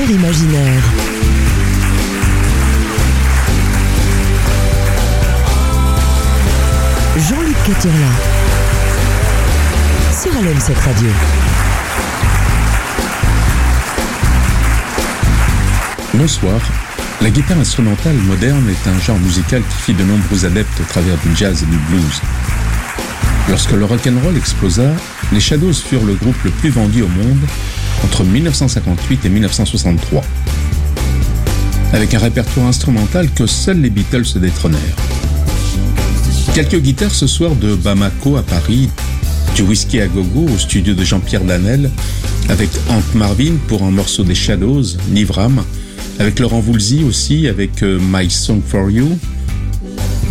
imaginaire. Jean-Luc Caturla. Sur LM7 Radio. Bonsoir. La guitare instrumentale moderne est un genre musical qui fit de nombreux adeptes au travers du jazz et du blues. Lorsque le rock'n'roll explosa, les Shadows furent le groupe le plus vendu au monde entre 1958 et 1963, avec un répertoire instrumental que seuls les Beatles se détrônèrent. Quelques guitares ce soir de Bamako à Paris, du whisky à gogo au studio de Jean-Pierre Danel, avec Hank Marvin pour un morceau des Shadows, Nivram, avec Laurent Voulzy aussi, avec euh, My Song for You.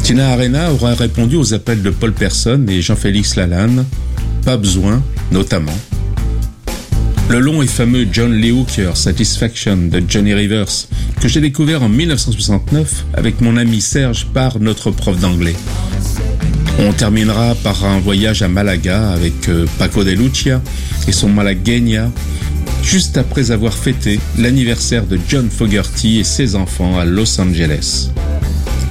Tina Arena aura répondu aux appels de Paul Person et Jean-Félix Lalanne, Pas besoin, notamment. Le long et fameux John Lee Hooker Satisfaction de Johnny Rivers, que j'ai découvert en 1969 avec mon ami Serge par notre prof d'anglais. On terminera par un voyage à Malaga avec euh, Paco de Lucia et son Malagueña, juste après avoir fêté l'anniversaire de John Fogerty et ses enfants à Los Angeles.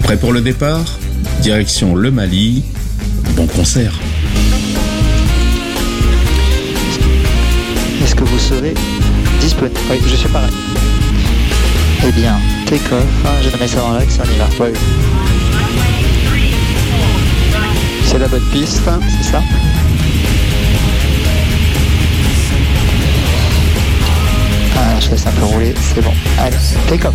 Prêt pour le départ? Direction le Mali. Bon concert. Vous serez disponible Oui, je suis pareil. Eh bien, take off. Hein, je mets ça dans l'axe, on y va. Oui. C'est la bonne piste, c'est ça Ah, je laisse un peu rouler, c'est bon. Allez, take off.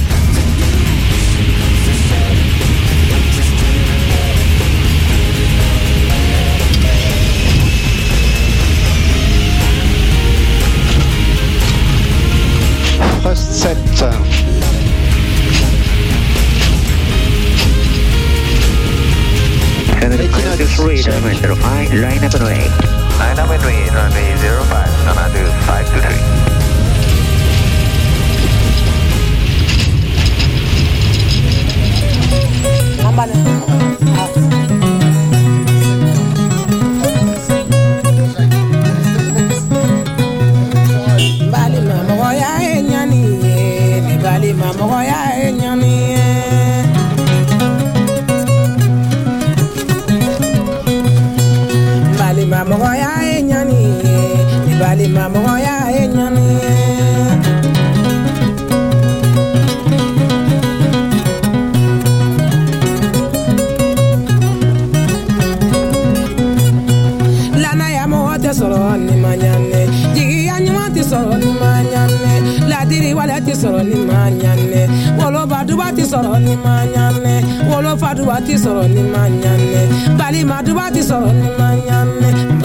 Pilot 3, runway 05, line and away. Line up and wait, runway 05, Sonatu 523. Bali wolobaduba tɛ sɔrɔ ni ma ɲanɛ wolofaduba tɛ sɔrɔ ni ma ɲanɛ balimaduba tɛ sɔrɔ ni ma ɲanɛ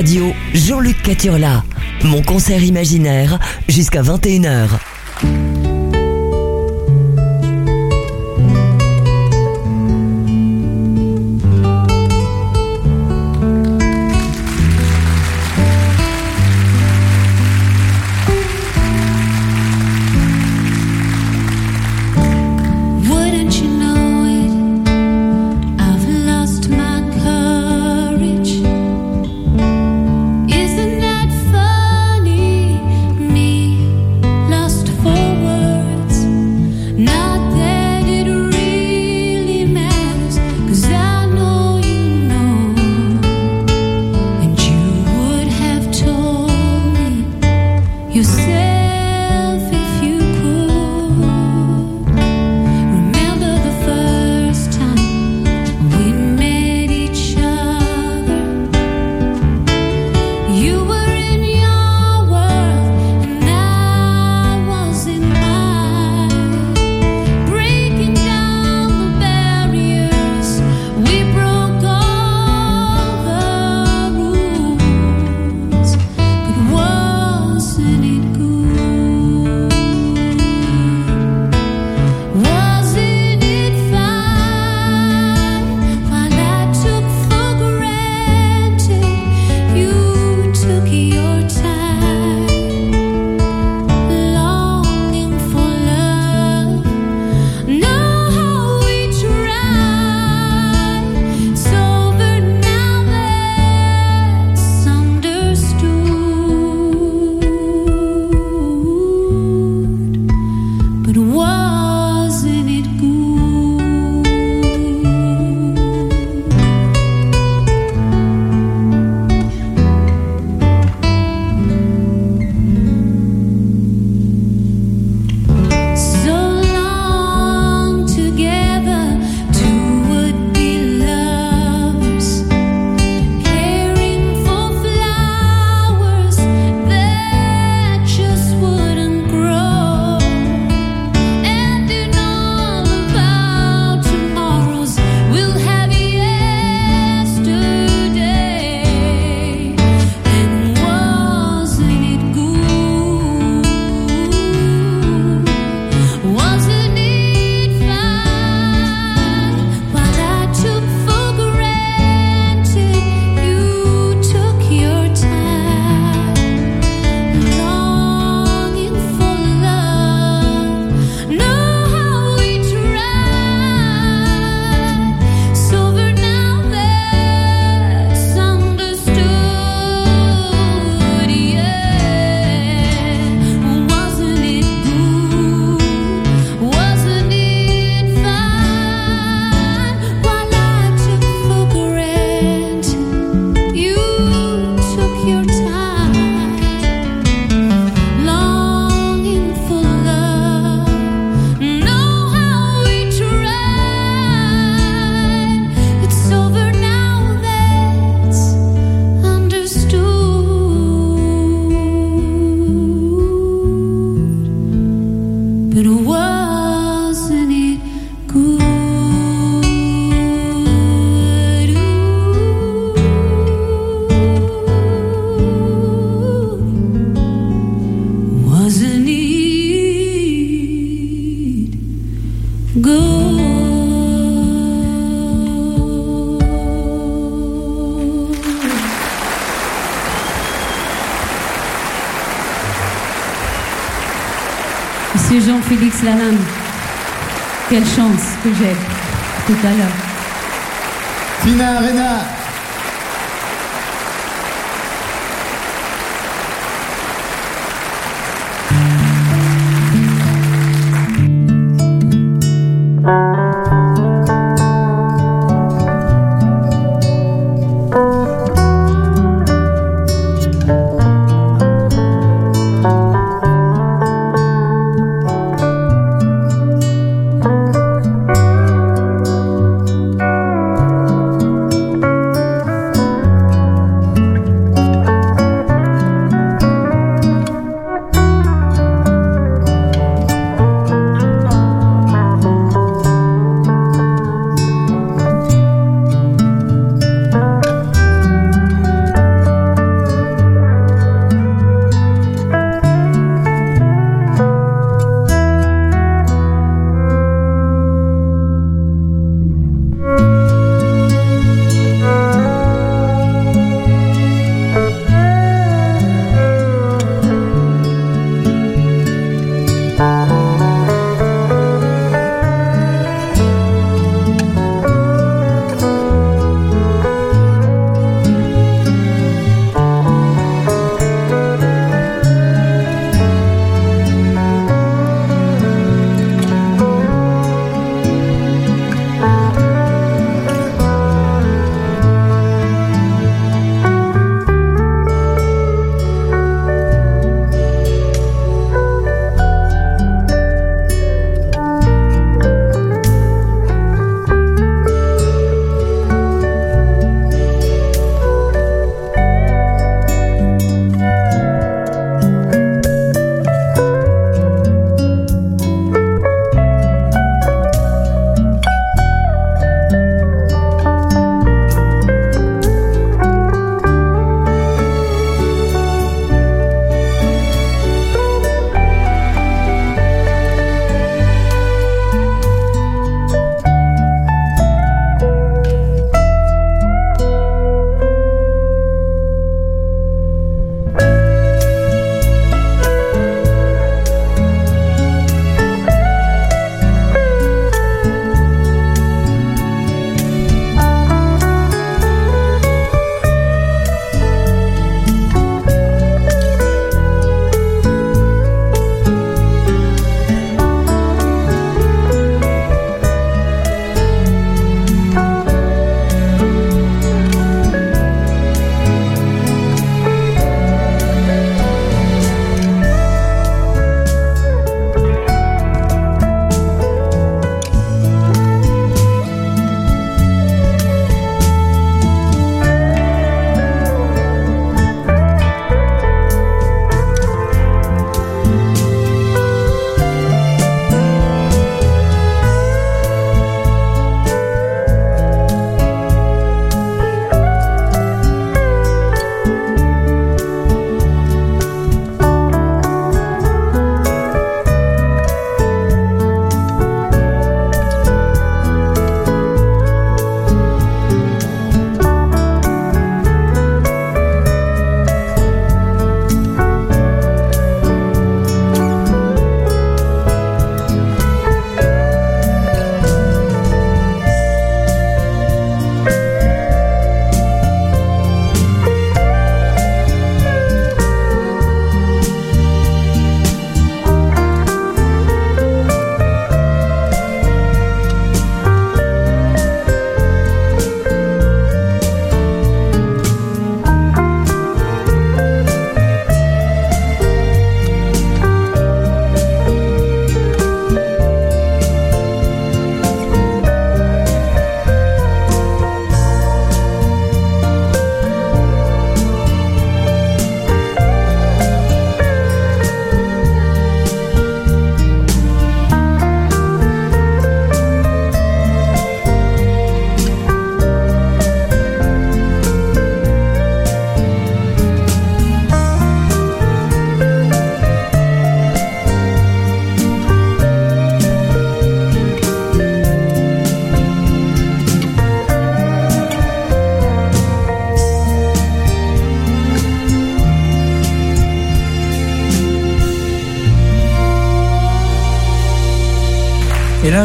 Radio, Jean-Luc Caturla. Mon concert imaginaire jusqu'à 21h. Monsieur Jean-Félix Lalanne. Quelle chance que j'ai tout à l'heure. Tina Arena.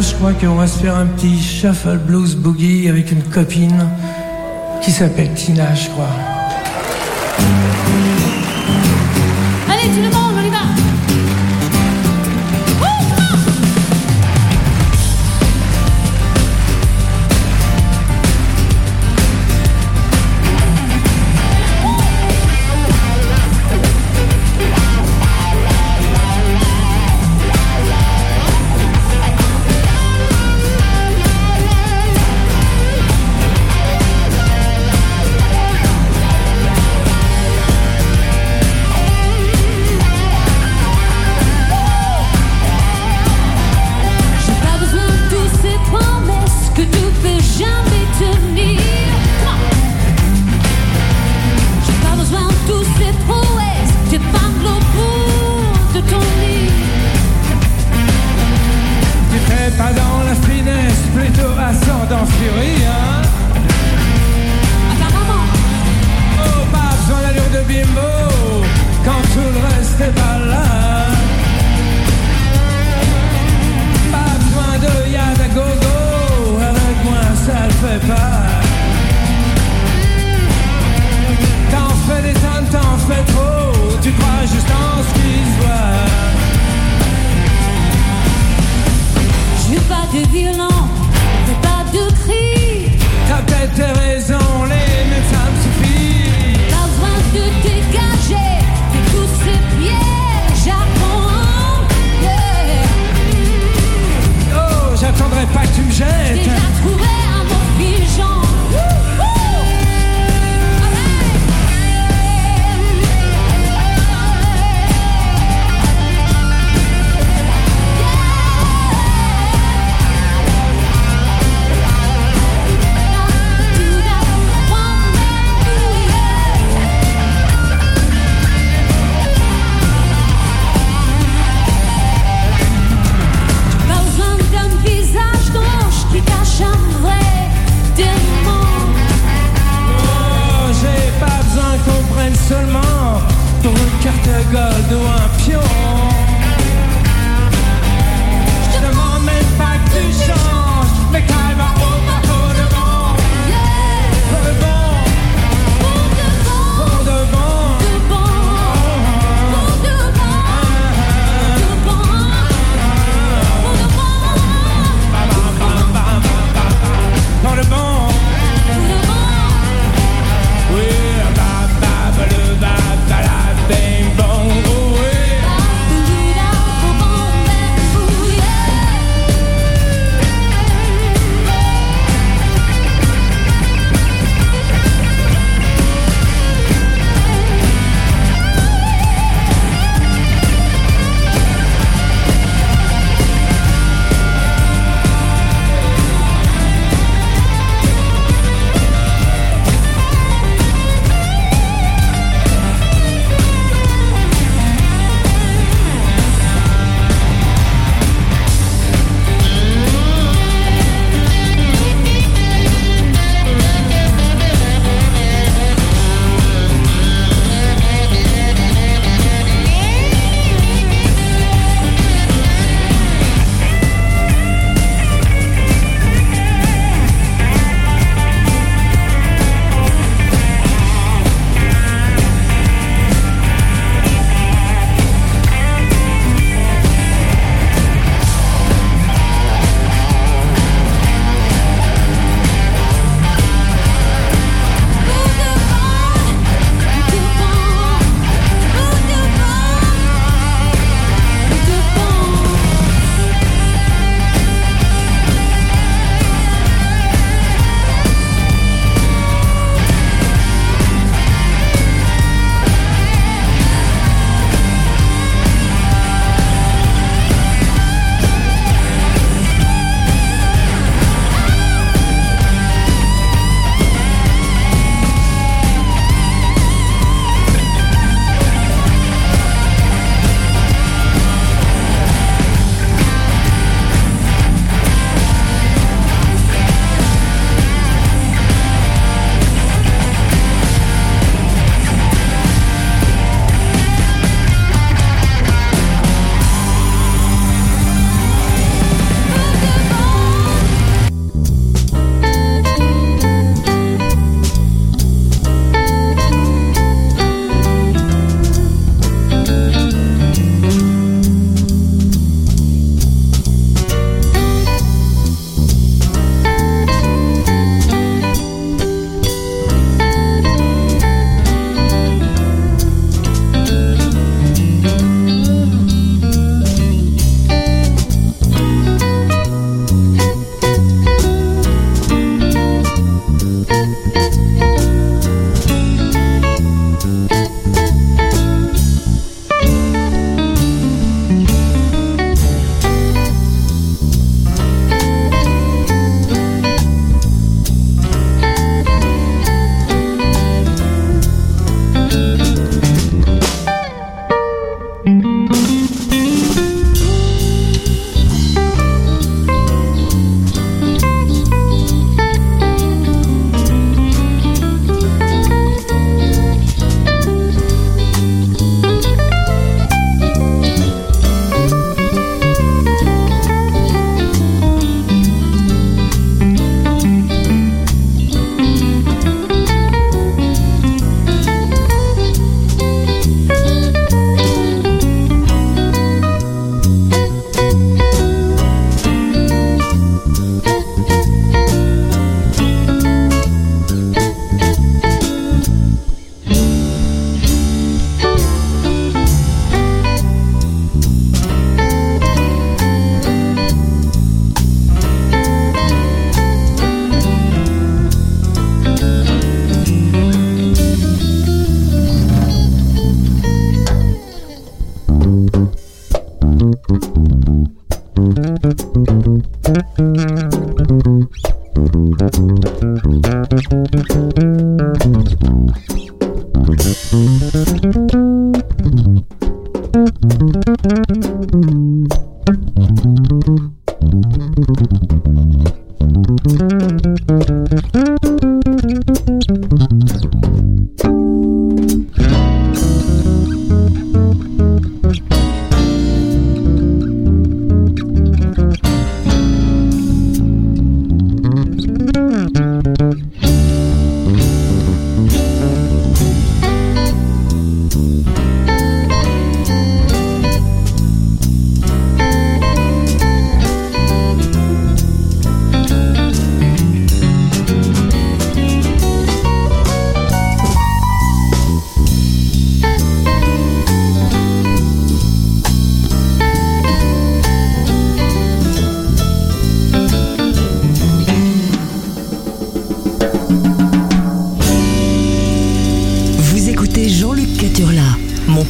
Je crois qu'on va se faire un petit shuffle blues boogie avec une copine qui s'appelle Tina, je crois. Allez, tout le monde, on y va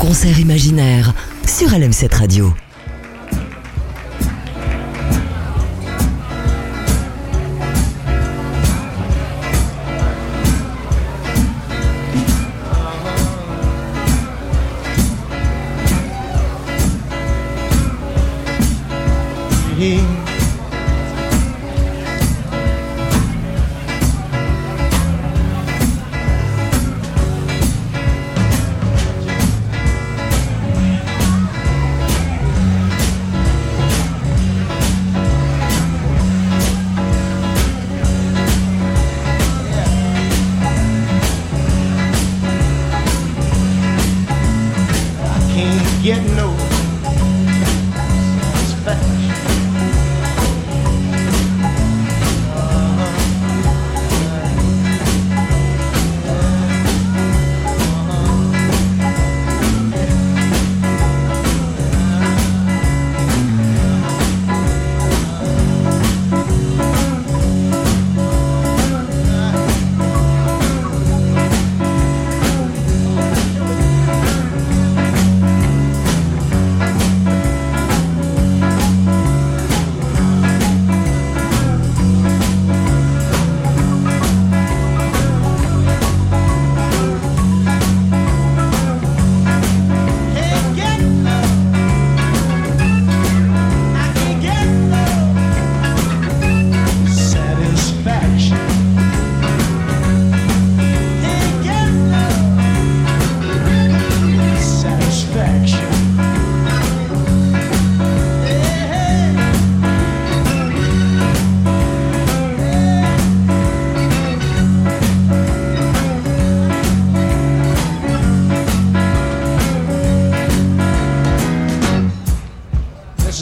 concert imaginaire sur LM7 Radio.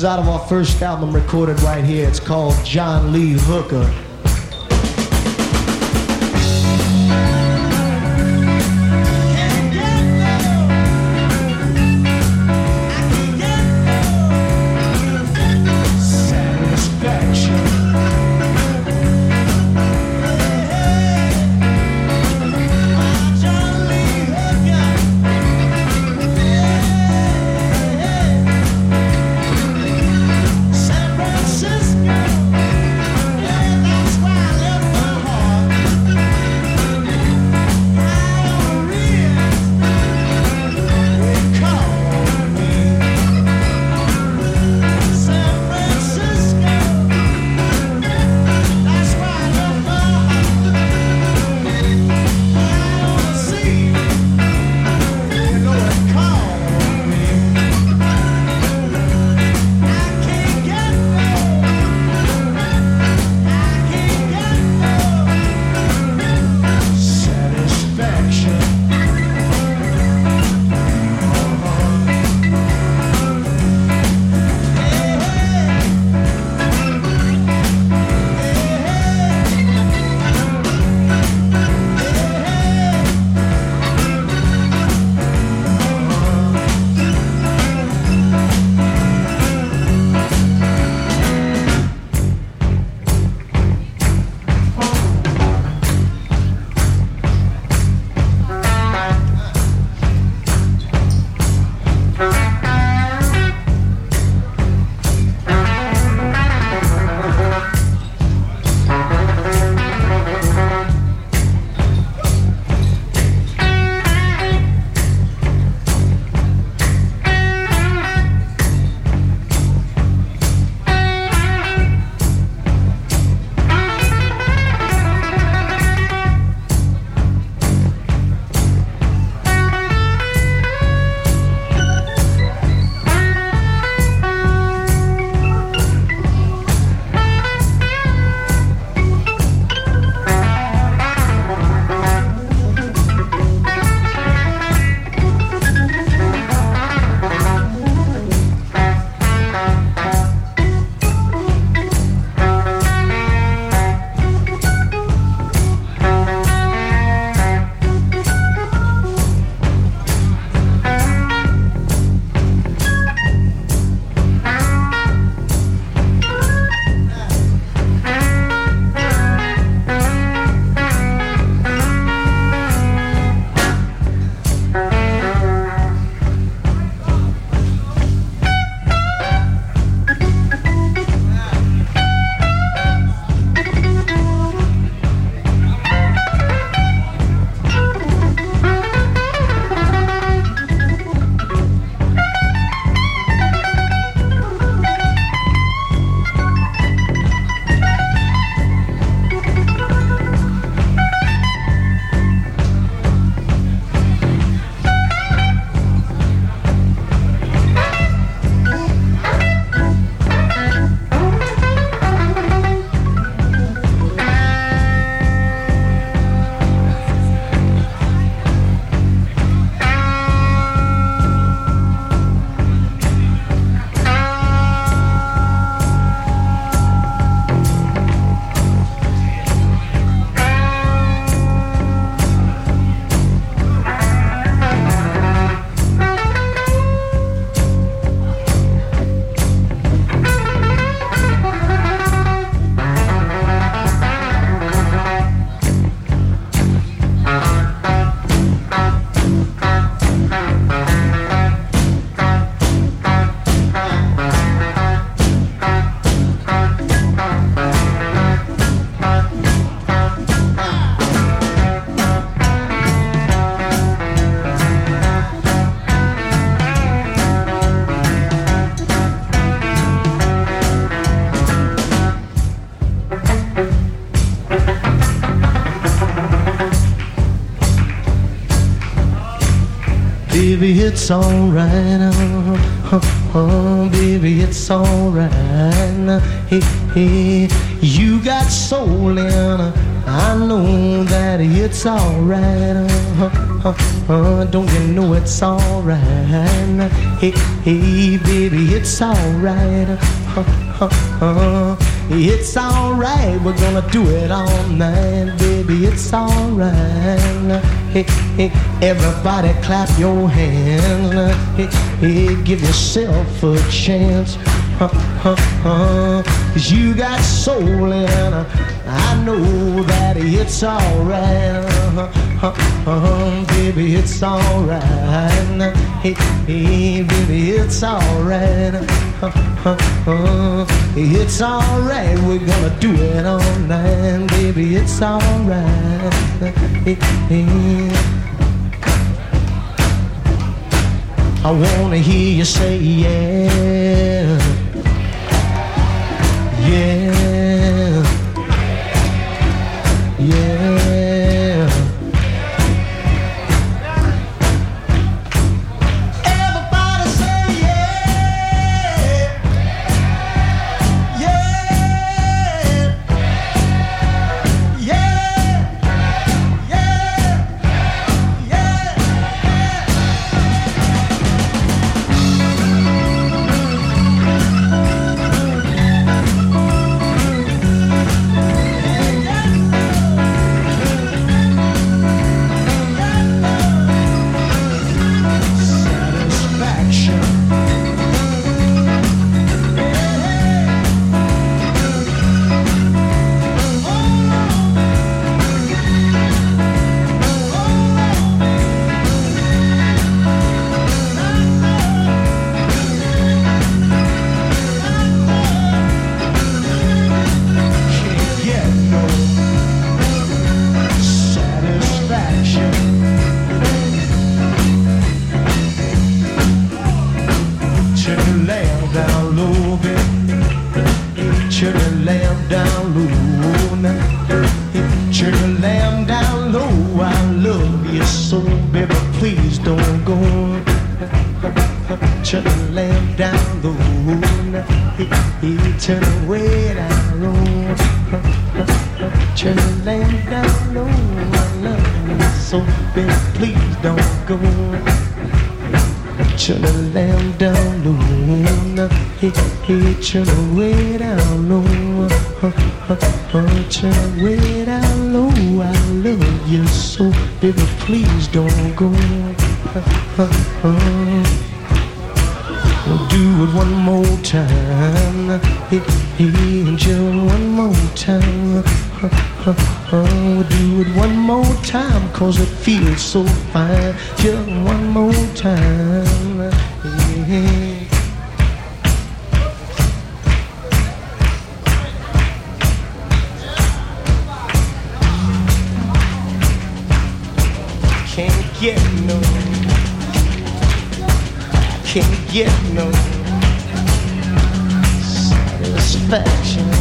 Is out of our first album recorded right here. It's called John Lee Hooker. It's alright. Uh, uh, uh, baby, it's alright. Hey, hey, you got soul in. uh, I know that it's alright. Uh, uh, uh, don't you know it's alright? Hey, hey, baby, it's alright. Uh, uh, uh, it's alright. We're gonna do it all night, baby. It's alright. Everybody clap your hands. Give yourself a chance. 'cause you got soul uh, I know that it's alright. Uh, baby, it's alright. Hey, hey, baby, it's alright. Uh, uh, uh, it's alright. We're gonna do it all night, baby. It's alright. Hey, hey. I wanna hear you say yeah, yeah, Turn away way down low. Turn the lamp down low. I love you so, baby. Please don't go. Turn the lamp down low. Hey, hey, turn it way down low. Turn it way down low. I love you so, baby. Please don't go. Do it one more time. Hey, hey, just one more time. Uh, we'll do it one more time, cause it feels so fine. Just one more time. Hey. Can't get no can't get no satisfaction.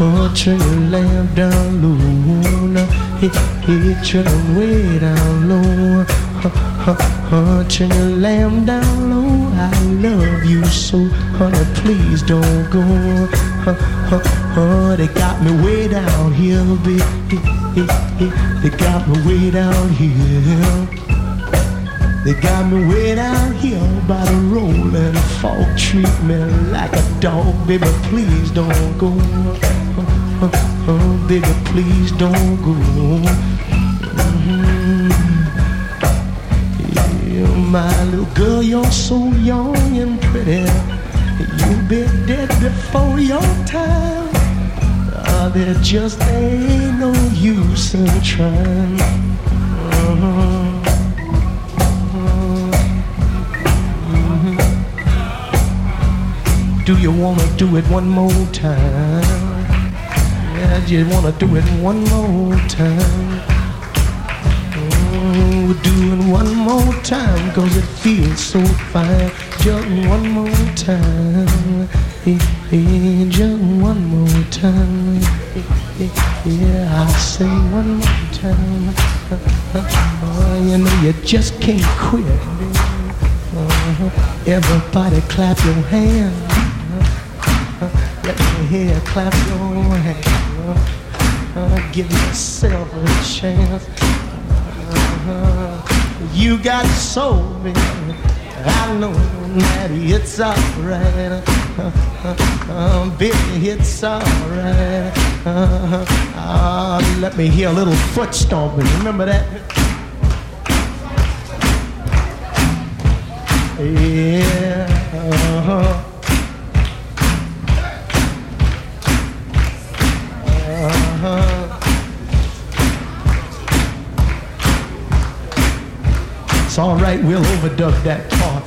Uh, uh, lamb down low. Hey, hey, it way down low. Uh, uh, uh, turn your lamb down low. I love you so, honey. Please don't go. Uh, uh, uh, they got me way down here, baby. They got me way down here. They got me way down here by the rolling fog. Treat me like a dog, baby. Please don't go. Uh, baby, please don't go. Mhm. Yeah, my little girl, you're so young and pretty. You've been dead before your time. Ah, there just ain't no use in trying. Uh-huh. Do you wanna do it one more time? Yeah, you wanna do it one more time? Oh, we're doing one more time cause it feels so fine. Just one more time. Hey, hey, just one more time. Hey, Yeah, I say one more time. Oh, you know you just can't quit. Uh-huh. Everybody clap your hands. Let me hear clap your hands. Uh, give yourself a chance. Uh, you got soul, baby. I know that it's alright. Uh, uh, uh, baby, it's alright. Uh, uh, let me hear a little foot stomping. Remember that? Yeah. All right, we'll overdub that part.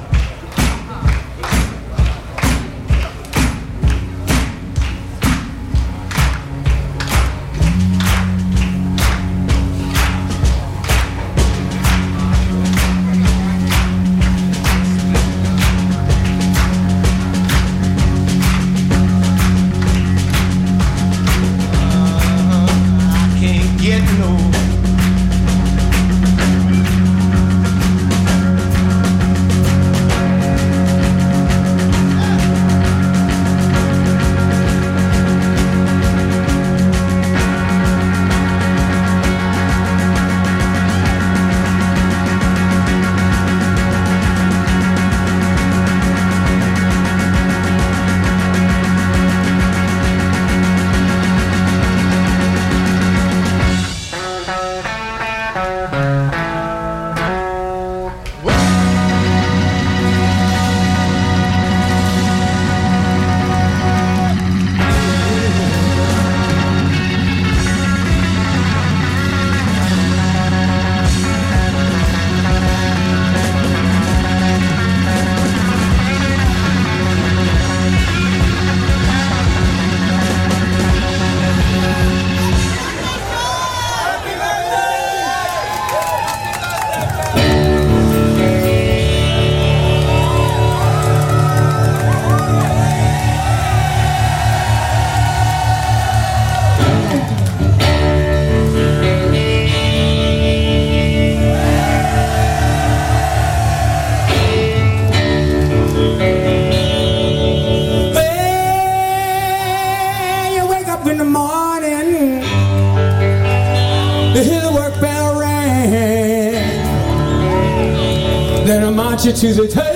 Then I march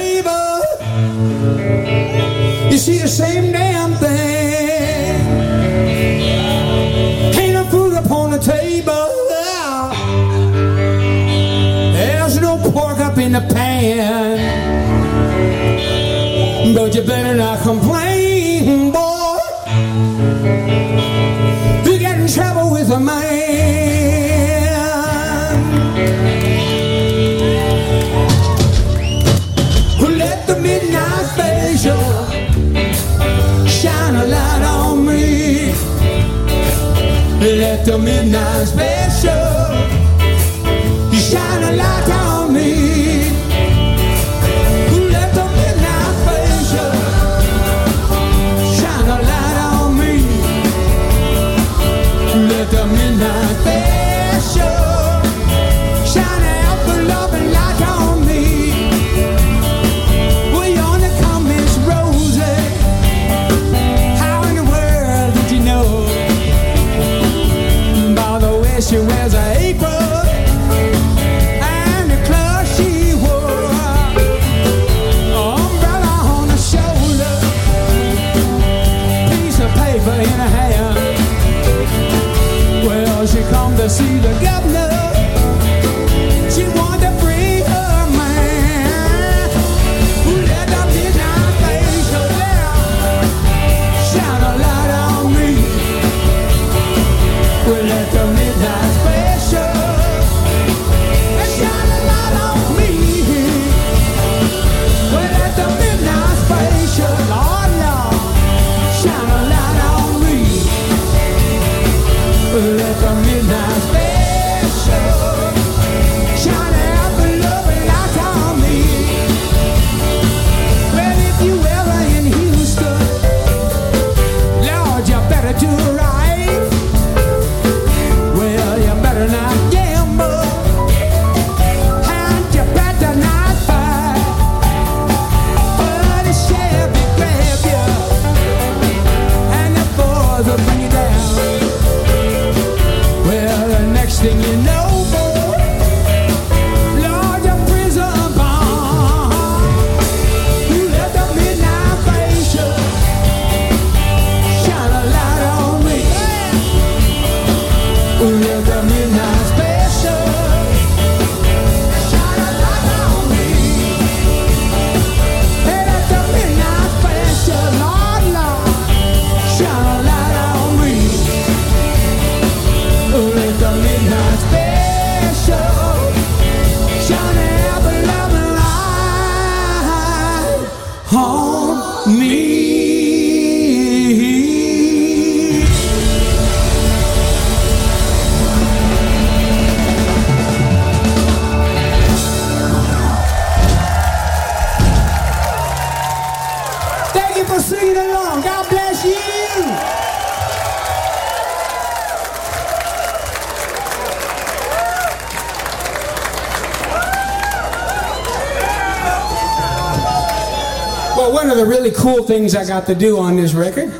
things I got to do on this record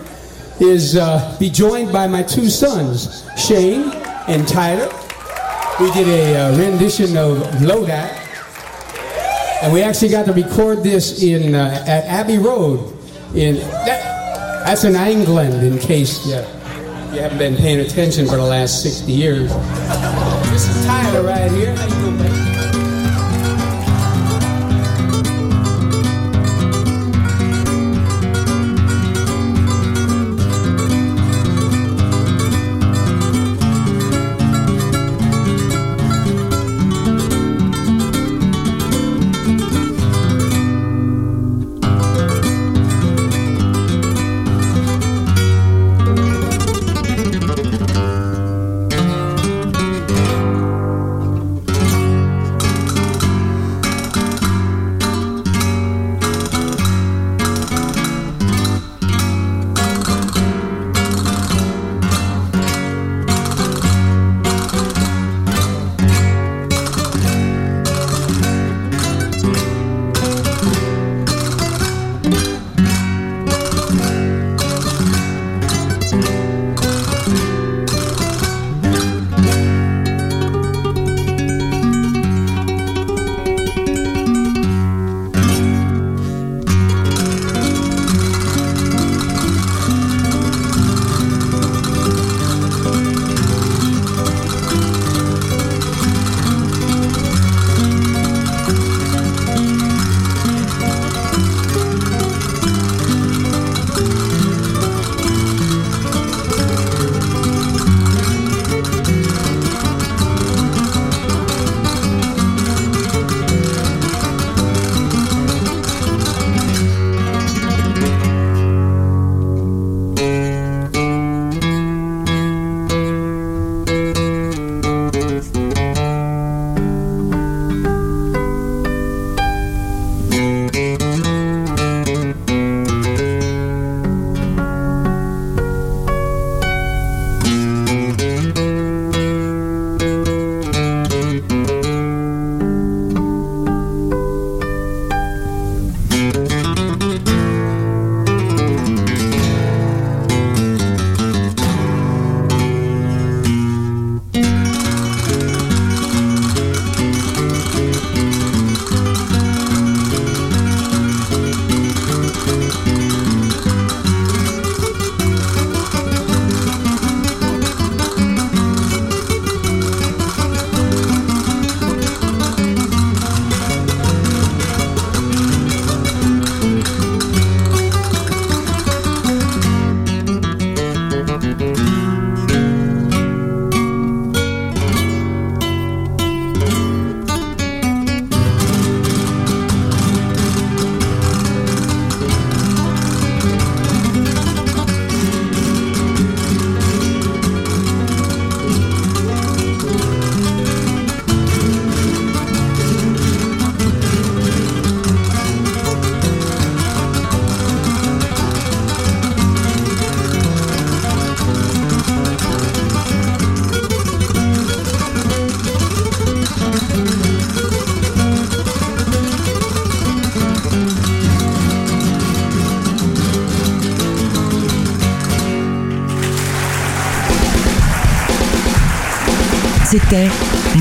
is uh, be joined by my two sons, Shane and Tyler. We did a uh, rendition of Lodi, and we actually got to record this in uh, at Abbey Road. In that, that's in England, in case uh, you haven't been paying attention for the last 60 years. This is Tyler right here.